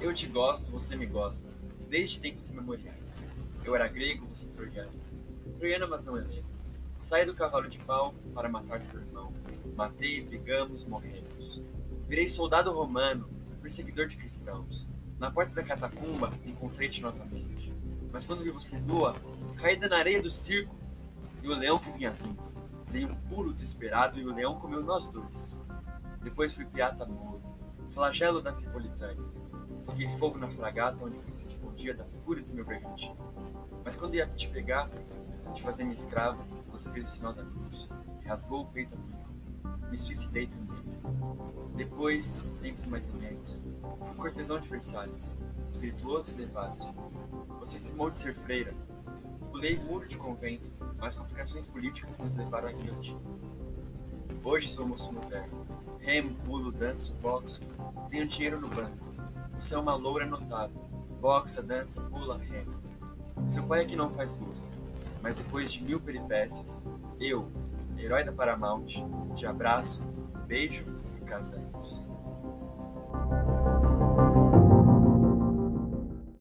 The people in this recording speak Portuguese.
Eu te gosto, você me gosta, desde tempos imemoriais. Eu era grego, você troiano. Troiana, mas não heleno. Saí do cavalo de pau para matar seu irmão. Matei, brigamos, morremos. Virei soldado romano, perseguidor de cristãos. Na porta da catacumba, encontrei-te novamente. Mas quando vi você nua, caída na areia do circo, e o leão que vinha vindo. Dei um pulo desesperado e o leão comeu nós dois. Depois fui piata muro, flagelo da Tripolitânia. Toquei fogo na fragata onde você se escondia da fúria do meu bergantino. Mas quando ia te pegar, te fazer minha escrava, você fez o sinal da cruz rasgou o peito a mim. Me suicidei também. Depois, tempos mais imensos, fui cortesão de Versalhes, espirituoso e devássil. Você cismou de ser freira. Pulei muro de convento, mas complicações políticas nos levaram à guilhotina. Hoje sou moço moderno. Remo, pulo, danço, boxo. Tenho dinheiro no banco. Você é uma loura notável. Boxa, dança, pula, rema. Seu pai é que não faz gosto. Mas depois de mil peripécias, eu, herói da Paramount, te abraço, beijo e casamos.